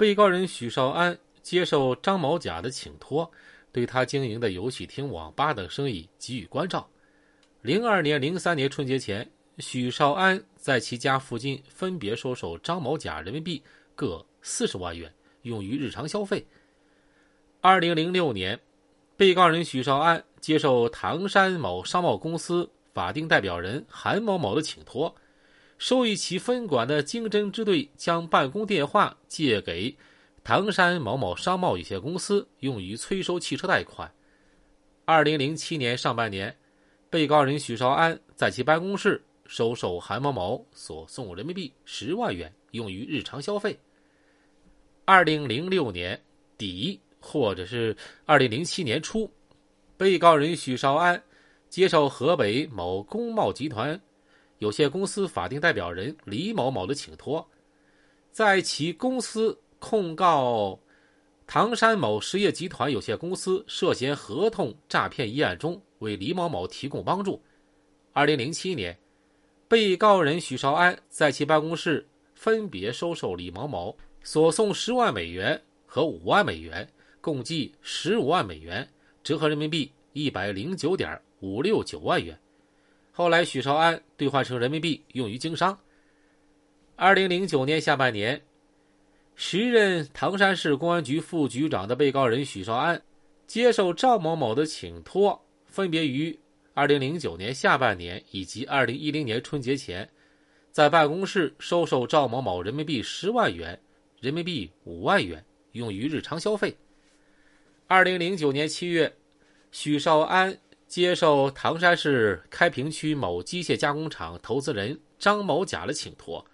被告人许绍安接受张某甲的请托，对他经营的游戏厅、网吧等生意给予关照。零二年、零三年春节前，许绍安在其家附近分别收受张某甲人民币各四十万元，用于日常消费。二零零六年，被告人许绍安接受唐山某商贸公司法定代表人韩某某的请托。受益其分管的经侦支队将办公电话借给唐山某某商贸有限公司，用于催收汽车贷款。二零零七年上半年，被告人许绍安在其办公室收受韩某某所送人民币十万元，用于日常消费。二零零六年底或者是二零零七年初，被告人许绍安接受河北某工贸集团。有限公司法定代表人李某某的请托，在其公司控告唐山某实业集团有限公司涉嫌合同诈骗一案中，为李某某提供帮助。二零零七年，被告人许绍安在其办公室分别收受李某某所送十万美元和五万美元，共计十五万美元，折合人民币一百零九点五六九万元。后来，许绍安兑换成人民币用于经商。二零零九年下半年，时任唐山市公安局副局长的被告人许绍安，接受赵某某的请托，分别于二零零九年下半年以及二零一零年春节前，在办公室收受赵某某人民币十万元、人民币五万元，用于日常消费。二零零九年七月，许绍安。接受唐山市开平区某机械加工厂投资人张某甲的请托，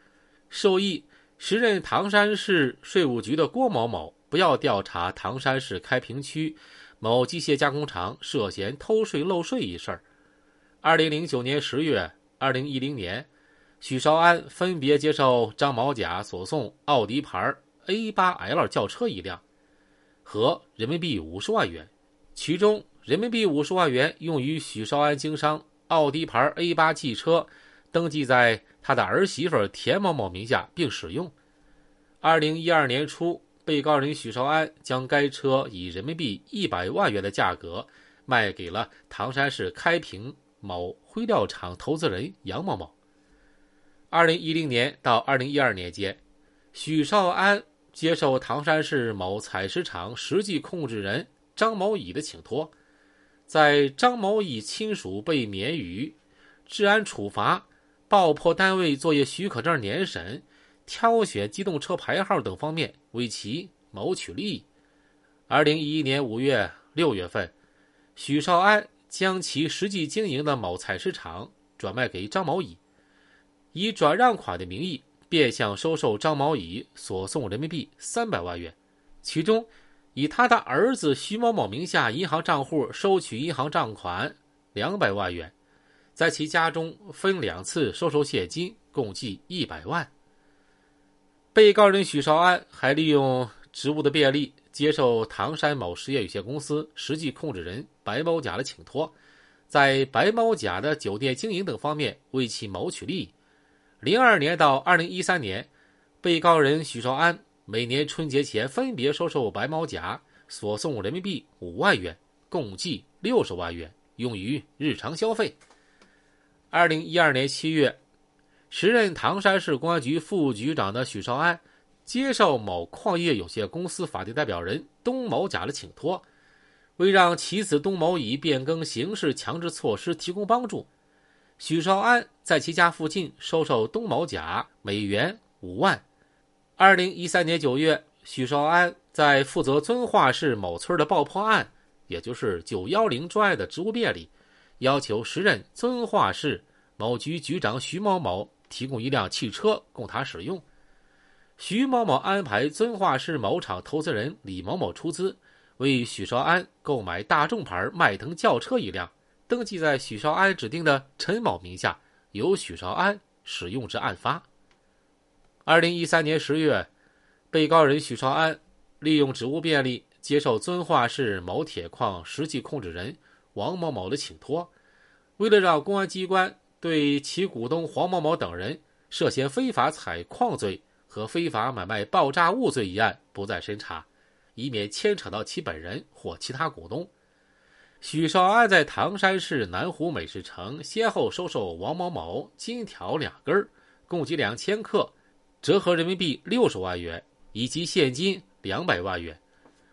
授意时任唐山市税务局的郭某某不要调查唐山市开平区某机械加工厂涉嫌偷税漏税一事。二零零九年十月、二零一零年，许绍安分别接受张某甲所送奥迪牌 A 八 L 轿车一辆，和人民币五十万元，其中。人民币五十万元用于许绍安经商，奥迪牌 A 八汽车登记在他的儿媳妇田某某名下并使用。二零一二年初，被告人许绍安将该车以人民币一百万元的价格卖给了唐山市开平某灰料厂投资人杨某某。二零一零年到二零一二年间，许绍安接受唐山市某采石场实际控制人张某乙的请托。在张某乙亲属被免于治安处罚、爆破单位作业许可证年审、挑选机动车牌号等方面为其谋取利益。二零一一年五月、六月份，许绍安将其实际经营的某采石场转卖给张某乙，以转让款的名义变相收受张某乙所送人民币三百万元，其中。以他的儿子徐某某名下银行账户收取银行账款两百万元，在其家中分两次收受现金，共计一百万。被告人许绍安还利用职务的便利，接受唐山某实业有限公司实际控制人白某甲的请托，在白某甲的酒店经营等方面为其谋取利益。零二年到二零一三年，被告人许绍安。每年春节前分别收受白毛甲所送人民币五万元，共计六十万元，用于日常消费。二零一二年七月，时任唐山市公安局副局长的许绍安，接受某矿业有限公司法定代表人东某甲的请托，为让其子东某乙变更刑事强制措施提供帮助，许绍安在其家附近收受东某甲美元五万。二零一三年九月，许绍安在负责遵化市某村的爆破案，也就是九幺零专案的职务便里，要求时任遵化市某局局长徐某某提供一辆汽车供他使用。徐某某安排遵化市某厂投资人李某某出资，为许绍安购买大众牌迈腾轿车一辆，登记在许绍安指定的陈某名下，由许绍安使用至案发。二零一三年十月，被告人许绍安利用职务便利，接受遵化市某铁矿实际控制人王某某的请托，为了让公安机关对其股东黄某某等人涉嫌非法采矿罪和非法买卖爆炸物罪一案不再审查，以免牵扯到其本人或其他股东。许绍安在唐山市南湖美食城先后收受王某某金条两根，共计两千克，折合人民币六十万元，以及现金两百万元。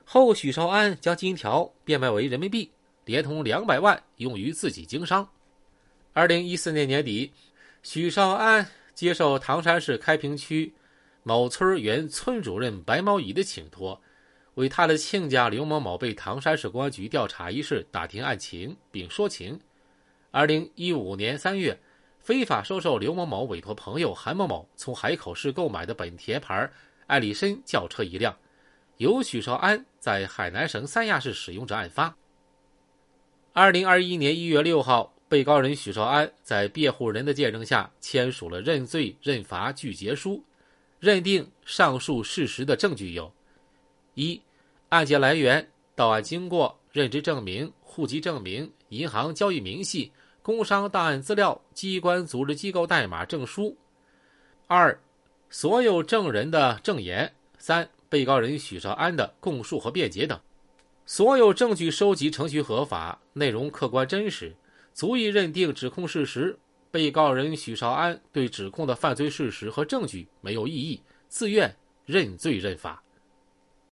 后许绍安将金条变卖为人民币，连同两百万用于自己经商。二零一四年年底，许绍安接受唐山市开平区某村原村主任白毛乙的请托。为他的亲家刘某某被唐山市公安局调查一事打听案情，并说情。二零一五年三月，非法收受刘某某委托朋友韩某某从海口市购买的本田牌艾力绅轿车一辆，由许绍安在海南省三亚市使用者案发。二零二一年一月六号，被告人许绍安在辩护人的见证下签署了认罪认罚具结书，认定上述事实的证据有。一、案件来源、到案经过、任职证明、户籍证明、银行交易明细、工商档案资料、机关组织机构代码证书。二、所有证人的证言。三、被告人许绍安的供述和辩解等。所有证据收集程序合法，内容客观真实，足以认定指控事实。被告人许绍安对指控的犯罪事实和证据没有异议，自愿认罪认罚。